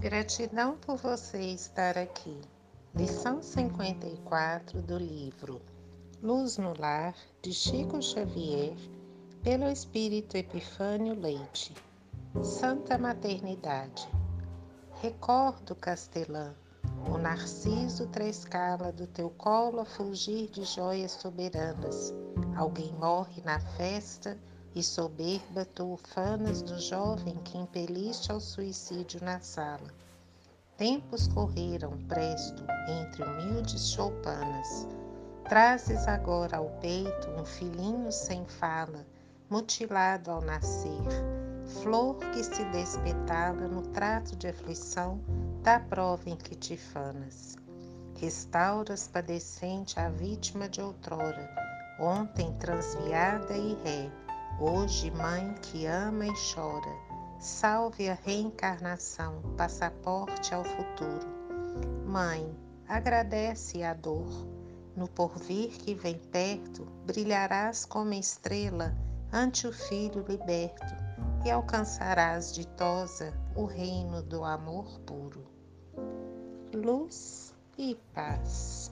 Gratidão por você estar aqui. Lição 54 do livro Luz no Lar, de Chico Xavier, pelo Espírito Epifânio Leite. Santa Maternidade. Recordo, Castelã, o narciso trescala do teu colo a fulgir de joias soberanas. Alguém morre na festa e soberba tu ufanas do jovem que impeliste ao suicídio na sala. Tempos correram presto entre humildes choupanas. Trazes agora ao peito um filhinho sem fala, mutilado ao nascer, flor que se despetala no trato de aflição da prova em que te fanas. Restauras padecente a vítima de outrora, ontem transviada e ré, hoje mãe que ama e chora. Salve a reencarnação, passaporte ao futuro. Mãe, agradece a dor. No porvir que vem perto, brilharás como estrela ante o filho liberto e alcançarás ditosa o reino do amor puro luz e paz.